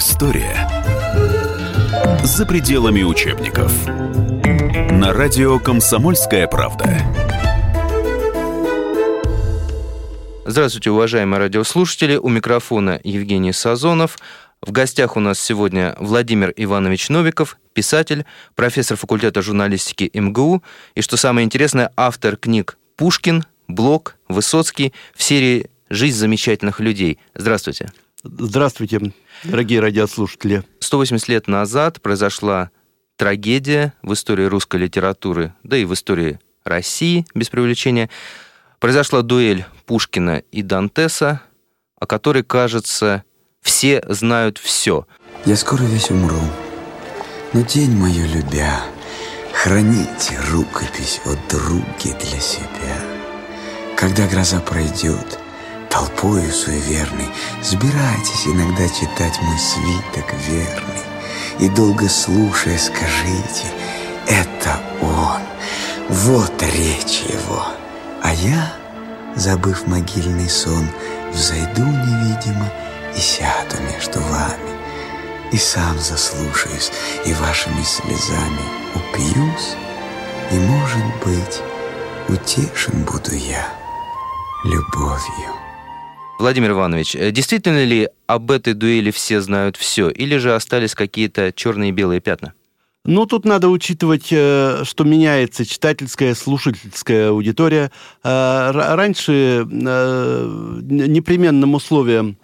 История за пределами учебников. На радио «Комсомольская правда». Здравствуйте, уважаемые радиослушатели. У микрофона Евгений Сазонов. В гостях у нас сегодня Владимир Иванович Новиков, писатель, профессор факультета журналистики МГУ и, что самое интересное, автор книг «Пушкин», «Блок», «Высоцкий» в серии «Жизнь замечательных людей». Здравствуйте. Здравствуйте, дорогие радиослушатели. 180 лет назад произошла трагедия в истории русской литературы, да и в истории России, без преувеличения. Произошла дуэль Пушкина и Дантеса, о которой, кажется, все знают все. Я скоро весь умру, но день мою любя, Храните рукопись о друге для себя. Когда гроза пройдет, толпою суеверный, Сбирайтесь иногда читать мой свиток верный, И долго слушая скажите, это он, вот речь его. А я, забыв могильный сон, Взойду невидимо и сяду между вами, И сам заслушаюсь, и вашими слезами упьюсь, И, может быть, утешен буду я любовью. Владимир Иванович, э, действительно ли об этой дуэли все знают все, или же остались какие-то черные и белые пятна? Ну, тут надо учитывать, э, что меняется читательская, слушательская аудитория. Э, раньше непременным условием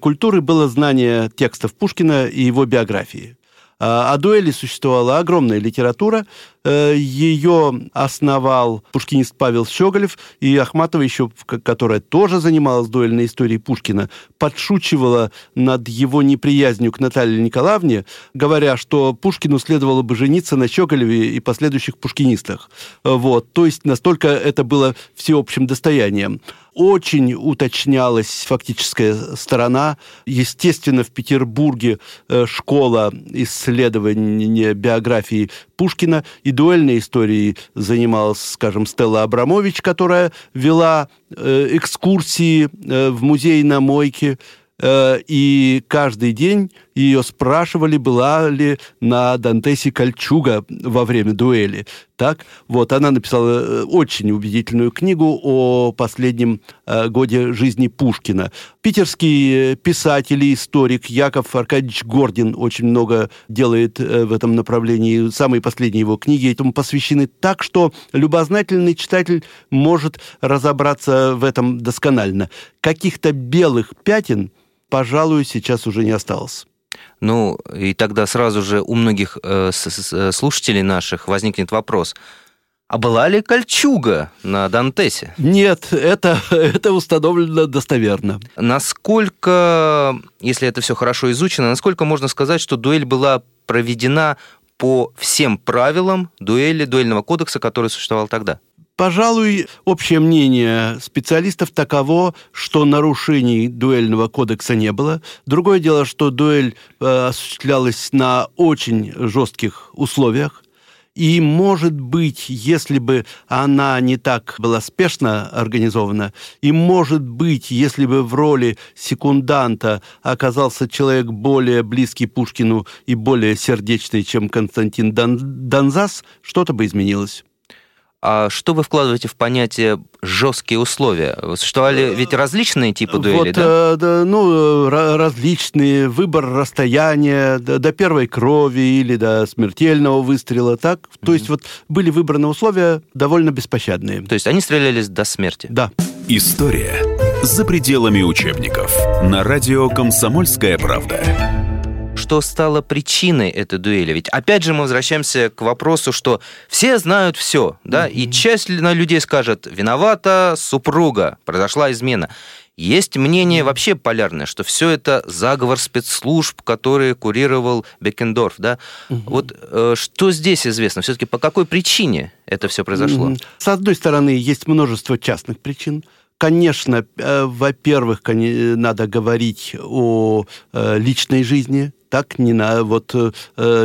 культуры было знание текстов Пушкина и его биографии. О дуэли существовала огромная литература. Э, Ее основал пушкинист Павел Щеголев, и Ахматова еще, которая тоже занималась дуэльной историей Пушкина, подшучивала над его неприязнью к Наталье Николаевне, говоря, что Пушкину следовало бы жениться на Щеголеве и последующих пушкинистах. Вот. То есть настолько это было всеобщим достоянием очень уточнялась фактическая сторона. Естественно, в Петербурге э, школа исследования биографии Пушкина и дуэльной историей занималась, скажем, Стелла Абрамович, которая вела э, экскурсии э, в музей на Мойке, и каждый день ее спрашивали, была ли на Дантесе кольчуга во время дуэли. Так, вот, она написала э, очень убедительную книгу о последнем э, годе жизни Пушкина. Питерский э, писатель и историк Яков Аркадьевич Гордин очень много делает э, в этом направлении. Самые последние его книги этому посвящены так, что любознательный читатель может разобраться в этом досконально. Каких-то белых пятен, пожалуй, сейчас уже не осталось. Ну, и тогда сразу же у многих э, слушателей наших возникнет вопрос. А была ли кольчуга на Дантесе? Нет, это, это установлено достоверно. Насколько, если это все хорошо изучено, насколько можно сказать, что дуэль была проведена по всем правилам дуэли, дуэльного кодекса, который существовал тогда? Пожалуй, общее мнение специалистов таково, что нарушений дуэльного кодекса не было. Другое дело, что дуэль э, осуществлялась на очень жестких условиях. И, может быть, если бы она не так была спешно организована, и, может быть, если бы в роли секунданта оказался человек более близкий Пушкину и более сердечный, чем Константин Дон Донзас, что-то бы изменилось. А что вы вкладываете в понятие жесткие условия? Существовали ведь различные типы дуэли, вот, да? Э, да? Ну, различные. Выбор расстояния до, до первой крови или до смертельного выстрела, так? Mm-hmm. То есть вот были выбраны условия довольно беспощадные. То есть они стрелялись до смерти? Да. История за пределами учебников. На радио «Комсомольская правда» что стало причиной этой дуэли. Ведь опять же мы возвращаемся к вопросу, что все знают все, да, mm-hmm. и часть людей скажет, виновата супруга, произошла измена. Есть мнение вообще полярное, что все это заговор спецслужб, который курировал Бекендорф, да? Угу. Вот э, что здесь известно? Все-таки по какой причине это все произошло? С одной стороны, есть множество частных причин. Конечно, э, во-первых, надо говорить о э, личной жизни так не на вот э,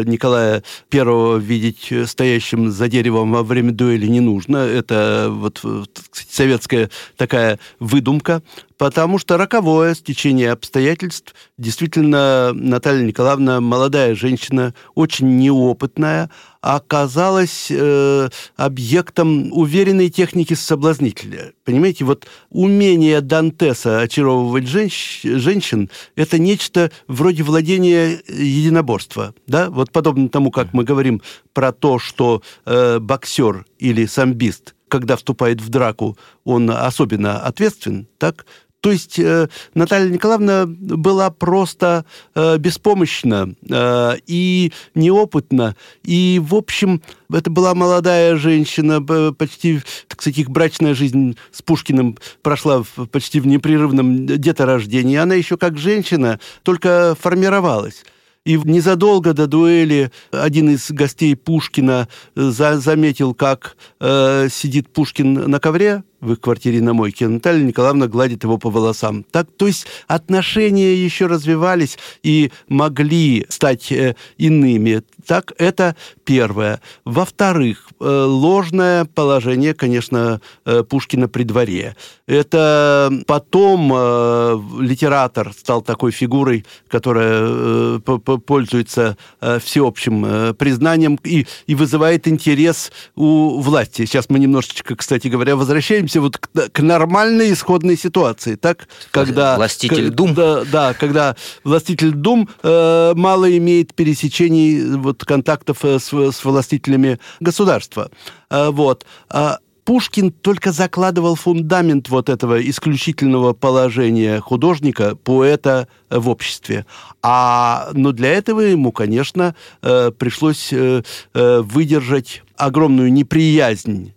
Николая Первого видеть стоящим за деревом во время дуэли не нужно. Это вот советская такая выдумка потому что роковое стечение обстоятельств. Действительно, Наталья Николаевна, молодая женщина, очень неопытная, оказалась э, объектом уверенной техники соблазнителя. Понимаете, вот умение Дантеса очаровывать женщ, женщин – это нечто вроде владения единоборства. Да? Вот подобно тому, как мы говорим про то, что э, боксер или самбист – когда вступает в драку, он особенно ответственен, так то есть э, Наталья Николаевна была просто э, беспомощна э, и неопытна. И, в общем, это была молодая женщина, почти, так сказать, их брачная жизнь с Пушкиным прошла в, почти в непрерывном деторождении. Она еще как женщина только формировалась. И незадолго до дуэли один из гостей Пушкина за заметил, как э, сидит Пушкин на ковре в их квартире на мойке, Наталья Николаевна гладит его по волосам. Так, то есть отношения еще развивались и могли стать э, иными. Так, это первое. Во-вторых, э, ложное положение, конечно, э, Пушкина при дворе. Это потом э, литератор стал такой фигурой, которая э, пользуется э, всеобщим э, признанием и, и вызывает интерес у власти. Сейчас мы немножечко, кстати говоря, возвращаемся возвращаемся вот к, к нормальной исходной ситуации, так, когда... Властитель Дум. Да, да, когда властитель Дум э, мало имеет пересечений вот, контактов э, с, с властителями государства. Э, вот. А Пушкин только закладывал фундамент вот этого исключительного положения художника, поэта в обществе. А, но для этого ему, конечно, э, пришлось э, э, выдержать огромную неприязнь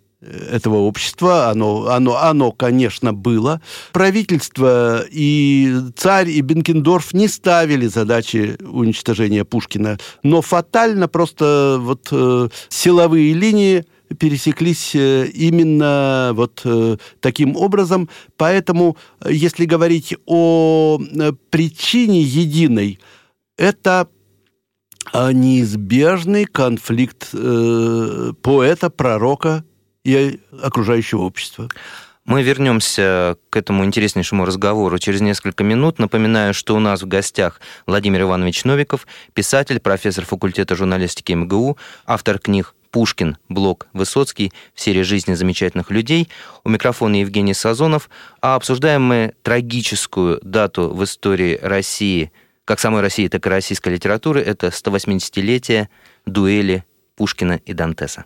этого общества, оно, оно, оно, конечно, было. Правительство и царь, и Бенкендорф не ставили задачи уничтожения Пушкина, но фатально просто вот э, силовые линии пересеклись э, именно вот э, таким образом. Поэтому, если говорить о э, причине единой, это неизбежный конфликт поэта, пророка и окружающего общества. Мы вернемся к этому интереснейшему разговору через несколько минут. Напоминаю, что у нас в гостях Владимир Иванович Новиков, писатель, профессор факультета журналистики МГУ, автор книг Пушкин, Блок, Высоцкий в серии «Жизни замечательных людей». У микрофона Евгений Сазонов. А обсуждаем мы трагическую дату в истории России, как самой России, так и российской литературы. Это 180-летие дуэли Пушкина и Дантеса.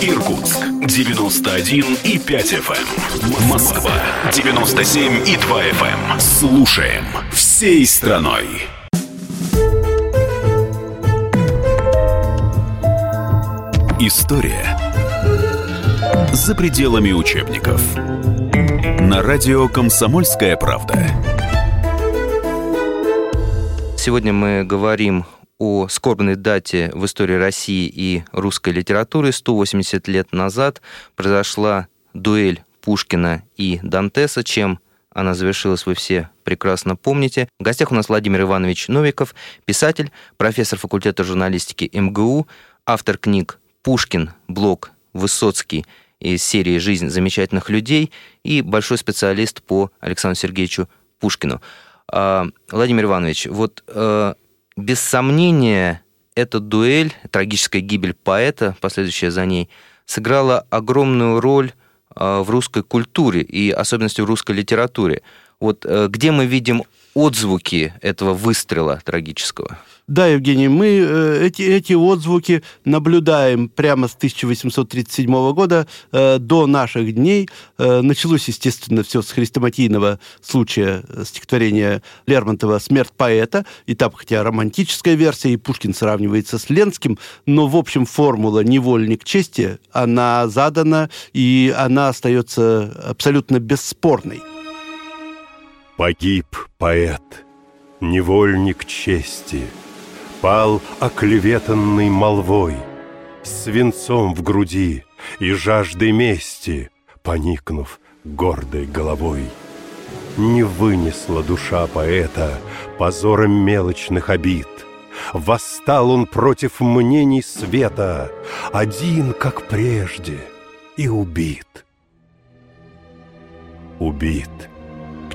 Иркутск 91 и 5 FM. Эм. Москва 97 и 2 FM. Эм. Слушаем всей страной. История за пределами учебников. На радио «Комсомольская правда». Сегодня мы говорим о скорбной дате в истории России и русской литературы. 180 лет назад произошла дуэль Пушкина и Дантеса, чем она завершилась, вы все прекрасно помните. В гостях у нас Владимир Иванович Новиков, писатель, профессор факультета журналистики МГУ, автор книг «Пушкин», «Блок», «Высоцкий» из серии «Жизнь замечательных людей» и большой специалист по Александру Сергеевичу Пушкину. А, Владимир Иванович, вот э, без сомнения, эта дуэль, трагическая гибель поэта, последующая за ней, сыграла огромную роль а, в русской культуре и особенности в русской литературе. Вот э, где мы видим отзвуки этого выстрела трагического? Да, Евгений, мы э, эти, эти отзвуки наблюдаем прямо с 1837 года э, до наших дней. Э, началось, естественно, все с хрестоматийного случая стихотворения Лермонтова «Смерть поэта». И там, хотя романтическая версия, и Пушкин сравнивается с Ленским, но, в общем, формула «невольник чести», она задана, и она остается абсолютно бесспорной. Погиб поэт, невольник чести – Пал оклеветанный молвой, Свинцом в груди и жаждой мести, Поникнув гордой головой. Не вынесла душа поэта Позором мелочных обид. Восстал он против мнений света, Один, как прежде, и убит. Убит.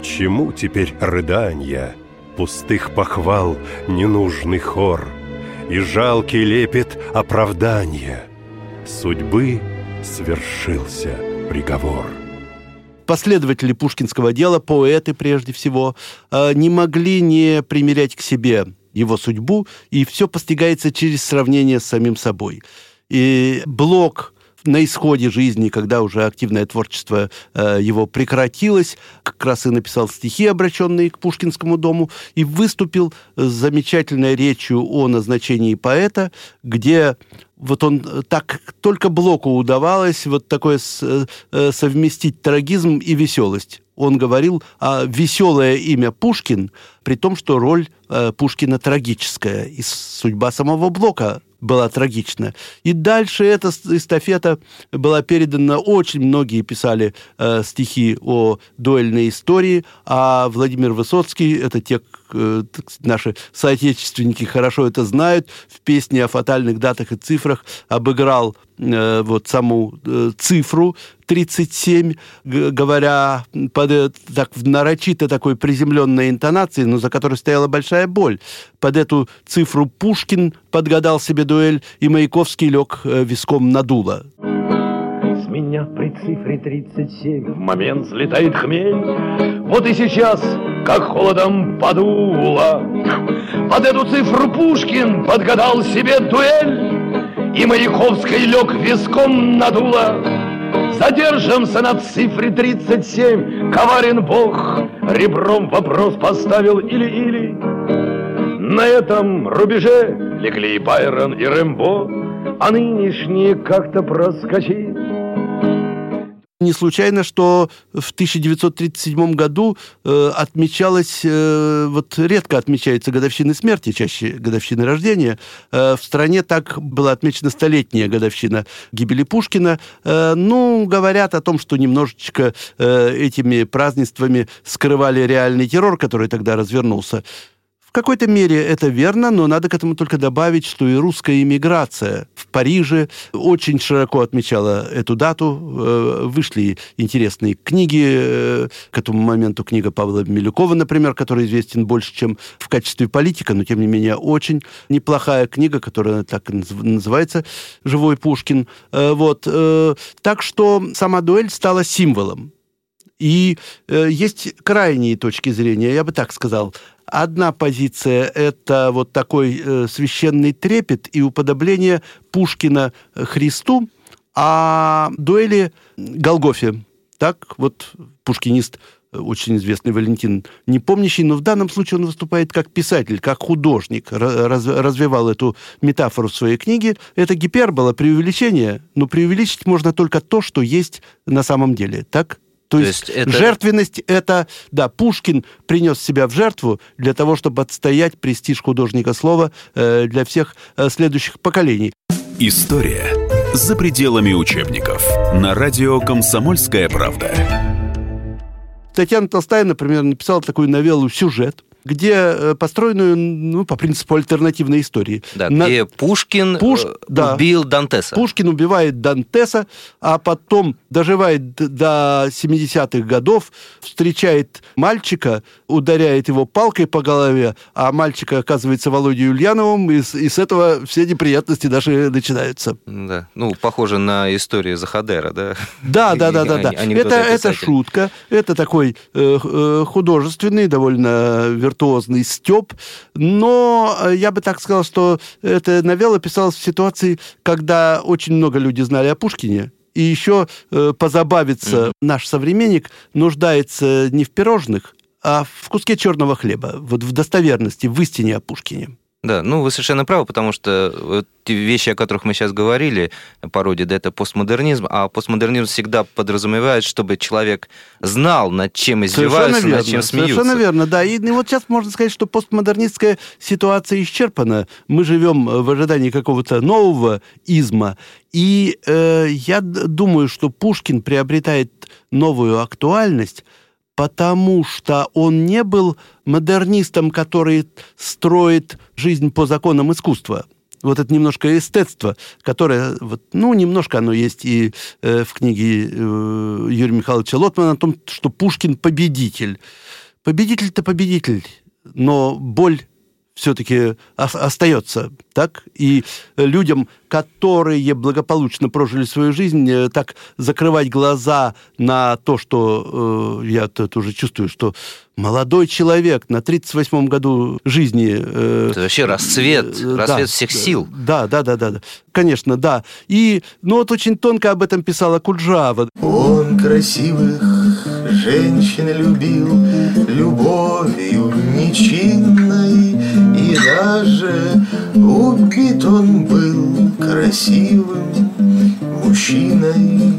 Чему теперь рыдания — пустых похвал ненужный хор И жалкий лепет оправдания. Судьбы свершился приговор. Последователи пушкинского дела, поэты прежде всего, э, не могли не примерять к себе его судьбу, и все постигается через сравнение с самим собой. И Блок на исходе жизни, когда уже активное творчество э, его прекратилось, как раз и написал стихи, обращенные к Пушкинскому дому, и выступил с замечательной речью о назначении поэта, где вот он э, так только Блоку удавалось вот такое э, э, совместить трагизм и веселость. Он говорил о веселое имя Пушкин, при том, что роль Пушкина трагическая, и судьба самого Блока была трагична. И дальше эта эстафета была передана. Очень многие писали э, стихи о дуэльной истории, а Владимир Высоцкий, это те, наши соотечественники хорошо это знают, в песне о фатальных датах и цифрах обыграл э, вот саму э, цифру 37, говоря под, э, так, в нарочито такой приземленной интонации, но за которой стояла большая боль. Под эту цифру Пушкин подгадал себе дуэль, и Маяковский лег виском на дуло. Меня при цифре 37 в момент взлетает хмель. Вот и сейчас, как холодом подуло. Под эту цифру Пушкин подгадал себе дуэль, и Маяковский лег виском надуло. Задержимся на цифре 37, коварен Бог, ребром вопрос поставил или-или. На этом рубеже легли и Байрон, и Рэмбо, а нынешние как-то проскочили. Не случайно, что в 1937 году э, отмечалась, э, вот редко отмечается годовщины смерти, чаще годовщины рождения. Э, в стране так была отмечена столетняя годовщина гибели Пушкина. Э, ну, говорят о том, что немножечко э, этими празднествами скрывали реальный террор, который тогда развернулся. В какой-то мере это верно, но надо к этому только добавить, что и русская иммиграция в Париже очень широко отмечала эту дату. Э, вышли интересные книги. Э, к этому моменту книга Павла Милюкова, например, который известен больше, чем в качестве политика, но тем не менее очень неплохая книга, которая так и называется «Живой Пушкин». Э, вот. Так что сама дуэль стала символом и э, есть крайние точки зрения, я бы так сказал. Одна позиция – это вот такой э, священный трепет и уподобление Пушкина Христу, а дуэли Голгофе. Так вот пушкинист очень известный Валентин Непомнящий, но в данном случае он выступает как писатель, как художник, раз, развивал эту метафору в своей книге. Это гипербола, преувеличение, но преувеличить можно только то, что есть на самом деле. Так? То, То есть, есть это... жертвенность это, да, Пушкин принес себя в жертву для того, чтобы отстоять престиж художника слова э, для всех э, следующих поколений. История за пределами учебников на радио «Комсомольская правда». Татьяна Толстая, например, написала такую новеллу «Сюжет», где э, построенную ну, по принципу альтернативной истории. Да, На- где Пушкин Пуш- э, да. убил Дантеса. Пушкин убивает Дантеса, а потом доживает до 70-х годов, встречает мальчика, ударяет его палкой по голове, а мальчик оказывается Володей Ульяновым, и с, и с этого все неприятности даже начинаются. Да. Ну, похоже на историю Захадера, да? Да, да, да, да, да. Это, шутка, это такой э, художественный, довольно виртуозный степ, но э, я бы так сказал, что эта новелла писалась в ситуации, когда очень много людей знали о Пушкине, и еще э, позабавиться наш современник нуждается не в пирожных, а в куске черного хлеба, вот в достоверности, в истине о Пушкине. Да, ну вы совершенно правы, потому что вот те вещи, о которых мы сейчас говорили, пародия, да, это постмодернизм, а постмодернизм всегда подразумевает, чтобы человек знал, над чем издеваются, над чем смеются. Совершенно верно, да. И, ну, вот сейчас можно сказать, что постмодернистская ситуация исчерпана. Мы живем э, в ожидании какого-то нового изма. И э, я думаю, что Пушкин приобретает новую актуальность, потому что он не был модернистом, который строит жизнь по законам искусства. Вот это немножко эстетство, которое, вот, ну, немножко оно есть и э, в книге э, Юрия Михайловича Лотмана о том, что Пушкин победитель. Победитель-то победитель, но боль все-таки остается, так? И людям, которые благополучно прожили свою жизнь, э, так закрывать глаза на то, что э, я тут уже чувствую, что молодой человек на 38-м году жизни... э, Это вообще расцвет, э, расцвет да, всех сил. Да, да, да, да, да. Конечно, да. И, ну, вот очень тонко об этом писала Куджава. Он красивых женщин любил любовью нечинной, даже убит он был красивым мужчиной.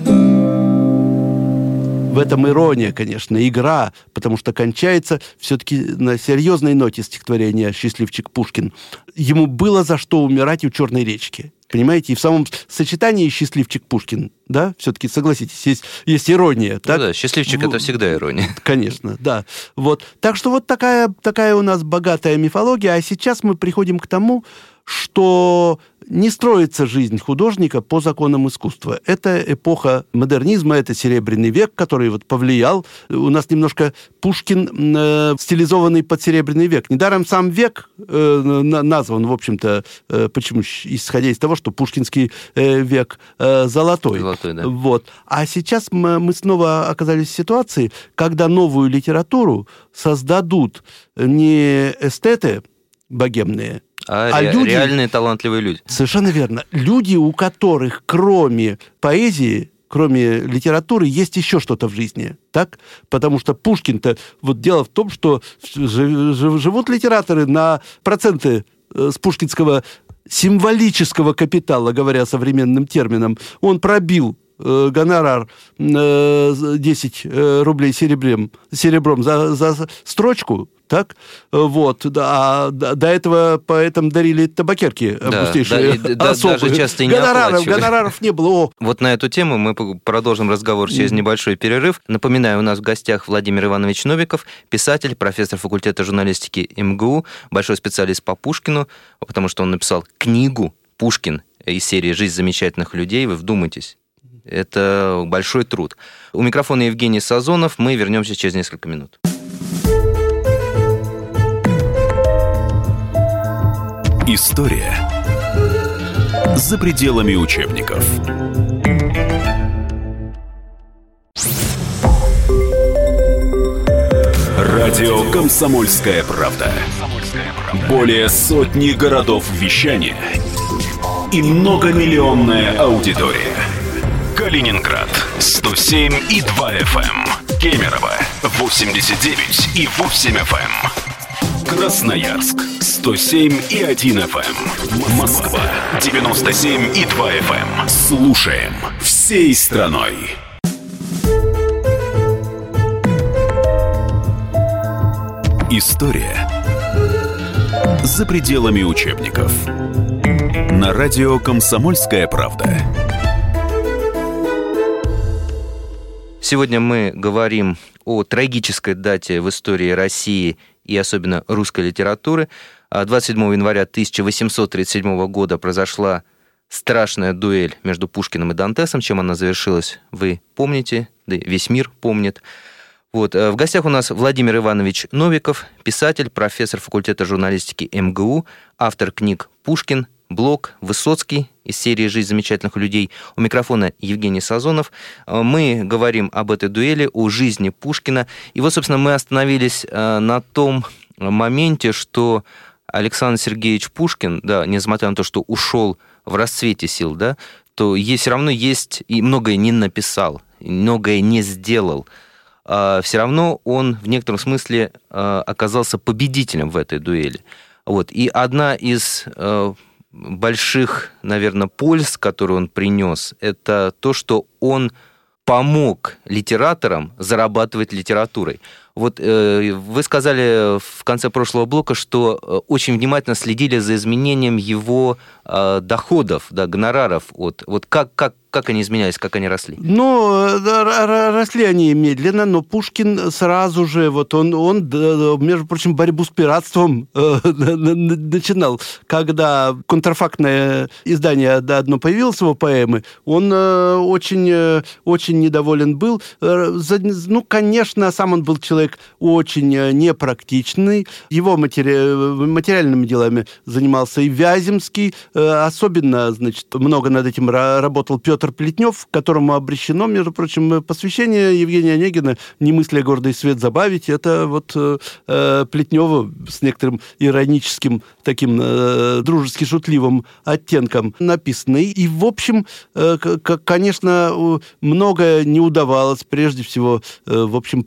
В этом ирония, конечно, игра, потому что кончается все-таки на серьезной ноте стихотворения «Счастливчик Пушкин». Ему было за что умирать у Черной речки. Понимаете, и в самом сочетании «Счастливчик Пушкин», да, все-таки, согласитесь, есть, есть ирония. Ну так? да, счастливчик В- это всегда ирония. Конечно, да. Вот. Так что вот такая, такая у нас богатая мифология. А сейчас мы приходим к тому, что не строится жизнь художника по законам искусства. Это эпоха модернизма, это Серебряный век, который вот повлиял. У нас немножко Пушкин э, стилизованный под Серебряный век. Недаром сам век э, на- назван, в общем-то, э, почему? Исходя из того, что пушкинский э, век э, золотой. Золотой, да. Вот. А сейчас мы, мы снова оказались в ситуации, когда новую литературу создадут не эстеты богемные, А, А ре- люди- реальные талантливые люди. Совершенно верно. Люди, у которых кроме поэзии, кроме литературы, есть еще что-то в жизни. Так? Потому что Пушкин-то... Вот дело в том, что жи- жи- живут литераторы на проценты э, с пушкинского символического капитала, говоря современным термином. Он пробил гонорар э, 10 э, рублей серебрем, серебром за, за строчку, так? Э, Вот, да, а до этого поэтам дарили табакерки Да, да, особые. даже часто и не гонораров, гонораров не было. О, Вот на эту тему мы продолжим разговор через небольшой перерыв. Напоминаю, у нас в гостях Владимир Иванович Новиков, писатель, профессор факультета журналистики МГУ, большой специалист по Пушкину, потому что он написал книгу «Пушкин» из серии «Жизнь замечательных людей». Вы вдумайтесь. Это большой труд. У микрофона Евгений Сазонов. Мы вернемся через несколько минут. История за пределами учебников. Радио «Комсомольская правда». Более сотни городов вещания и многомиллионная аудитория. Калининград 107 и 2 FM. Кемерово 89 и 8 FM. Красноярск 107 и 1 FM. Москва 97 и 2 FM. Слушаем всей страной. История за пределами учебников. На радио «Комсомольская правда». Сегодня мы говорим о трагической дате в истории России и особенно русской литературы. 27 а января 1837 года произошла страшная дуэль между Пушкиным и Дантесом. Чем она завершилась, вы помните, да весь мир помнит. Вот. Э, в гостях у нас Владимир Иванович Новиков, писатель, профессор факультета журналистики МГУ, автор книг «Пушкин», «Блок», «Высоцкий» из серии «Жизнь замечательных людей». У микрофона Евгений Сазонов. Э, мы говорим об этой дуэли, о жизни Пушкина. И вот, собственно, мы остановились э, на том моменте, что Александр Сергеевич Пушкин, да, несмотря на то, что ушел в расцвете сил, да, то есть, все равно есть и многое не написал, многое не сделал. А все равно он в некотором смысле а, оказался победителем в этой дуэли. Вот. И одна из а, больших, наверное, польз, которую он принес, это то, что он помог литераторам зарабатывать литературой. Вот э, вы сказали в конце прошлого блока, что э, очень внимательно следили за изменением его э, доходов, да, гонораров. Вот, вот как, как, как они изменялись, как они росли? Ну, росли они медленно, но Пушкин сразу же, вот он, он между прочим, борьбу с пиратством э, начинал. Когда контрафактное издание одно появилось его поэмы, он э, очень, э, очень недоволен был. Ну, конечно, сам он был человек очень непрактичный. Его матери... материальными делами занимался и Вяземский. Особенно, значит, много над этим работал Петр Плетнев, которому обречено, между прочим, посвящение Евгения Онегина «Не мысли, гордый свет забавить». Это вот э, э Плетнева с некоторым ироническим, таким э, дружески шутливым оттенком написано. И, в общем, э, конечно, многое не удавалось. Прежде всего, э, в общем,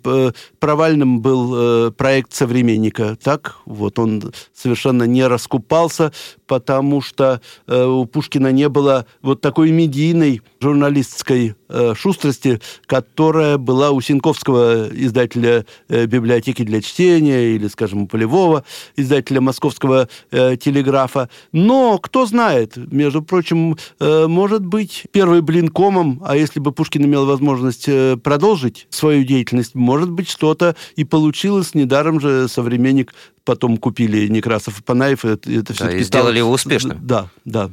провальным был э, проект «Современника». Так, вот он совершенно не раскупался, потому что э, у Пушкина не было вот такой медийной журналистской э, шустрости, которая была у Синковского издателя э, библиотеки для чтения или, скажем, у Полевого издателя Московского э, телеграфа. Но кто знает, между прочим, э, может быть, первый блин комом, а если бы Пушкин имел возможность э, продолжить свою деятельность, может быть, что-то и получилось. Недаром же современник потом купили Некрасов и Панаев. Это, это да, и сделали стало... его успешным. Да, да.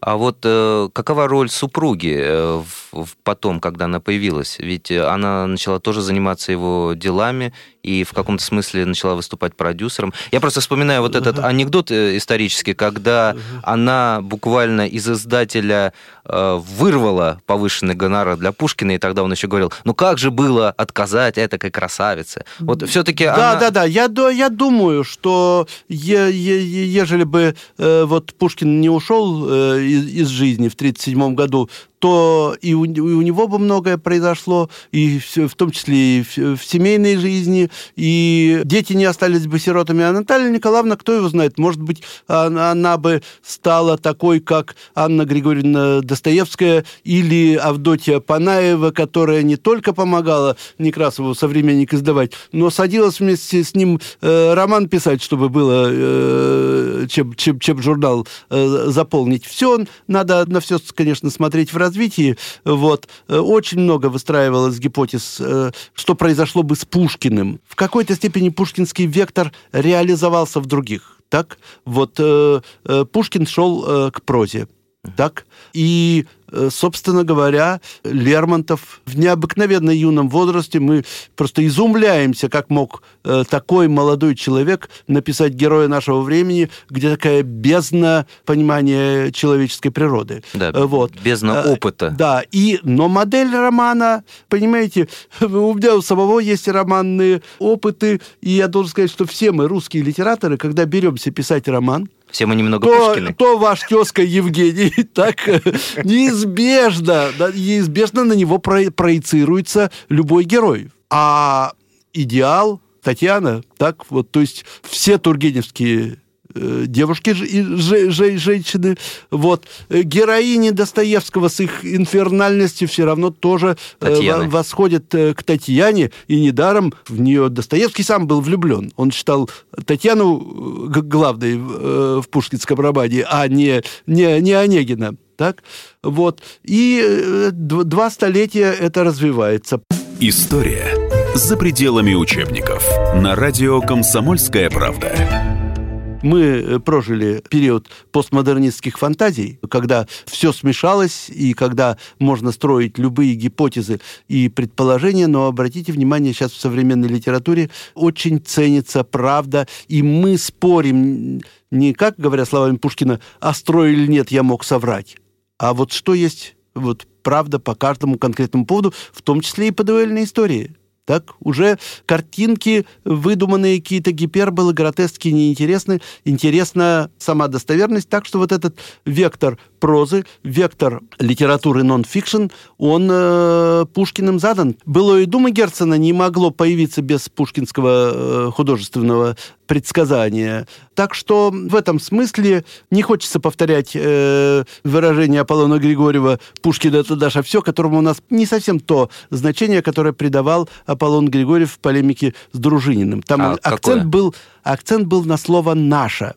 А вот э, какова роль супруги э, в, в потом, когда она появилась? Ведь она начала тоже заниматься его делами и в каком-то смысле начала выступать продюсером. Я просто вспоминаю вот этот анекдот э, исторический, когда она буквально из издателя э, вырвала повышенный гонорар для Пушкина, и тогда он еще говорил, ну как же было отказать этакой красавице? Вот все-таки Да, она... да, да. Я, я думаю, что е, е, ежели бы э, вот Пушкин не ушел э, из, из жизни в 1937 году, то и у, и у него бы многое произошло, и в, в том числе и в, в семейной жизни, и дети не остались бы сиротами. А Наталья Николаевна, кто его знает, может быть, она, она бы стала такой, как Анна Григорьевна Достоевская или Авдотья Панаева, которая не только помогала Некрасову «Современник» издавать, но садилась вместе с ним э, роман писать, чтобы было э, чем, чем, чем журнал э, заполнить. Все надо на все, конечно, смотреть в раз развитии вот, э, очень много выстраивалось гипотез, э, что произошло бы с Пушкиным. В какой-то степени пушкинский вектор реализовался в других. Так, вот э, Пушкин шел к прозе. Так, и собственно говоря, Лермонтов в необыкновенно юном возрасте, мы просто изумляемся, как мог э, такой молодой человек написать героя нашего времени, где такая бездна понимания человеческой природы. Да, э, вот. бездна опыта. Да, и, но модель романа, понимаете, у меня у самого есть романные опыты, и я должен сказать, что все мы, русские литераторы, когда беремся писать роман, все мы немного то, Пушкины. То ваш тезка Евгений так неизбежно, неизбежно на него проецируется любой герой. А идеал Татьяна, так вот, то есть все тургеневские девушки и женщины. Вот. Э, героини Достоевского с их инфернальностью все равно тоже э, Татьяны. восходят к Татьяне, и недаром в нее Достоевский сам был влюблен. Он считал Татьяну главной в пушкинском романе, а не, не, не Онегина. Так? Вот. И два столетия это развивается. История «За пределами учебников» на радио «Комсомольская правда». Мы э, прожили период постмодернистских фантазий, когда все смешалось и когда можно строить любые гипотезы и предположения, но обратите внимание, сейчас в современной литературе очень ценится правда, и мы спорим не как, говоря словами Пушкина, а строй или нет, я мог соврать, а вот что есть вот правда по каждому конкретному поводу, в том числе и по дуэльной истории. Так, уже картинки, выдуманные какие-то гиперболы, гротески неинтересны. Интересна сама достоверность. Так что вот этот вектор прозы, вектор литературы нон-фикшн, он э, Пушкиным задан. Было и дума Герцена не могло появиться без пушкинского э, художественного предсказания. Так что в этом смысле не хочется повторять э, выражение Аполлона Григорьева «Пушкин — это Даша все», которому у нас не совсем то значение, которое придавал Аполлон Григорьев в полемике с Дружининым. Там А акцент, какое? был, акцент был на слово «наша».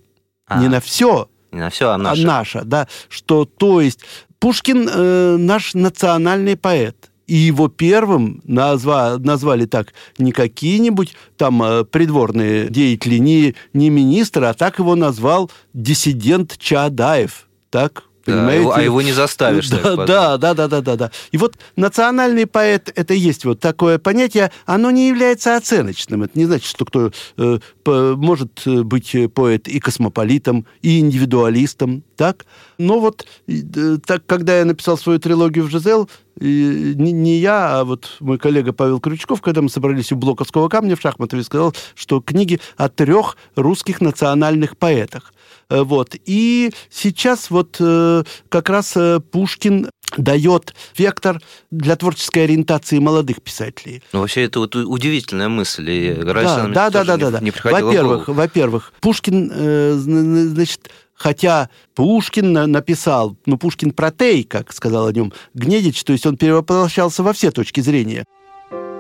А. Не на все, Не на все, а а наше. наша, да, что то есть Пушкин э, наш национальный поэт. И его первым назва, назвали так не какие-нибудь там э, придворные деятели, не, не министр, а так его назвал диссидент Чаадаев. Так, понимаете? а его не заставишь Да, да, да, да, да, да, да. И вот национальный поэт это и есть вот такое понятие, оно не является оценочным. Это не значит, что кто э, по- может э, быть э, поэт и космополитом, и индивидуалистом, так? Но вот э, так, когда я написал свою трилогию в Жизел, и не, не я, а вот мой коллега Павел Крючков, когда мы собрались у Блоковского камня в Шахматове, сказал, что книги о трех русских национальных поэтах. Э, Вот. И сейчас вот э, как раз э, Пушкин дает вектор для творческой ориентации молодых писателей. Ну, вообще, это вот удивительная мысль. И Да, да, да, да, не- да, да. не Во-первых, во-первых, Пушкин, зн- значит, хотя Пушкин на- написал, ну, Пушкин протей, как сказал о нем Гнедич, то есть он перевоплощался во все точки зрения.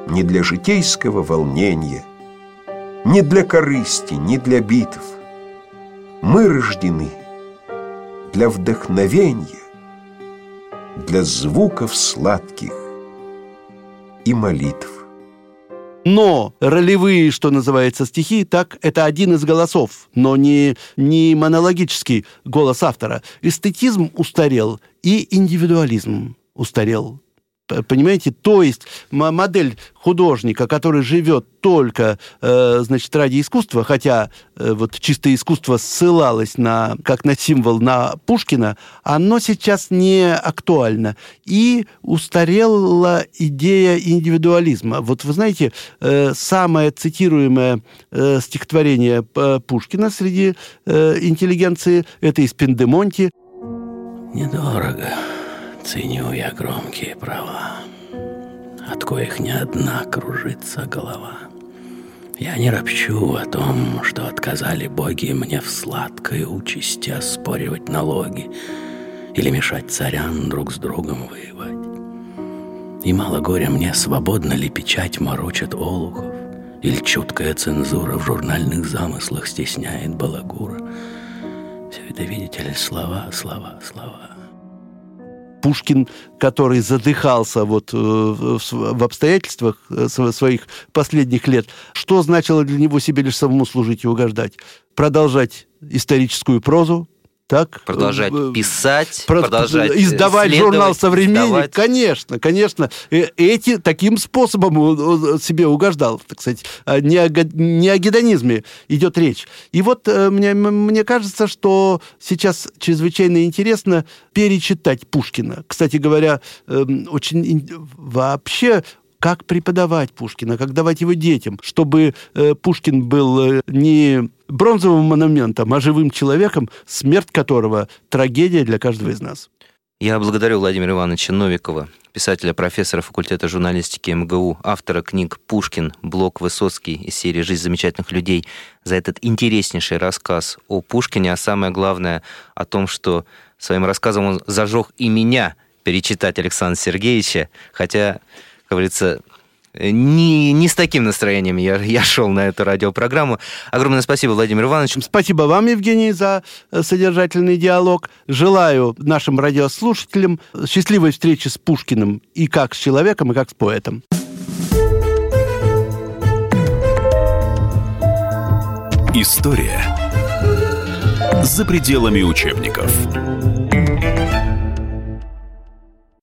не для житейского волнения, не для корысти, не для битв. Мы рождены для вдохновения, для звуков сладких и молитв. Но ролевые, что называется, стихи, так, это один из голосов, но не, не монологический голос автора. Эстетизм устарел и индивидуализм устарел. Понимаете? То есть модель художника, который живет только, э, значит, ради искусства, хотя э, вот чистое искусство ссылалось на, как на символ на Пушкина, оно сейчас не актуально. И устарела идея индивидуализма. Вот вы знаете, э, самое цитируемое стихотворение Пушкина среди интеллигенции это из Пендемонти. Недорого ценю я громкие права, От коих не одна кружится голова. Я не ропчу о том, что отказали боги мне в сладкой участи оспоривать налоги или мешать царям друг с другом воевать. И мало горя мне, свободно ли печать морочит олухов, или чуткая цензура в журнальных замыслах стесняет балагура. Все это, видите ли, слова, слова, слова. Пушкин, который задыхался вот э, в, обстоятельствах э, св- своих последних лет, что значило для него себе лишь самому служить и угождать? Продолжать историческую прозу, так? Продолжать Э, писать, про- продолжать э, издавать журнал «Современник». издавать. Конечно, конечно. Э, Эти, таким способом он- себе угождал, так сказать. А Не о, не о гедонизме идет речь. И вот э, мне, мне кажется, что сейчас чрезвычайно интересно перечитать Пушкина. Кстати говоря, эм, очень вообще как преподавать Пушкина, как давать его детям, чтобы э, Пушкин был э, не бронзовым монументом, а живым человеком, смерть которого трагедия для каждого из нас. Я благодарю Владимира Ивановича Новикова, писателя, профессора факультета журналистики МГУ, автора книг «Пушкин», «Блок Высоцкий» из серии «Жизнь замечательных людей» за этот интереснейший рассказ о Пушкине, а самое главное о том, что своим рассказом он зажег и меня перечитать Александра Сергеевича, хотя, как говорится, э, не, не с таким настроением я, я шел на эту радиопрограмму. Огромное спасибо, Владимир Иванович. Спасибо вам, Евгений, за э, содержательный диалог. Желаю нашим радиослушателям э, счастливой встречи с Пушкиным и как с человеком, и как с поэтом. История за пределами учебников.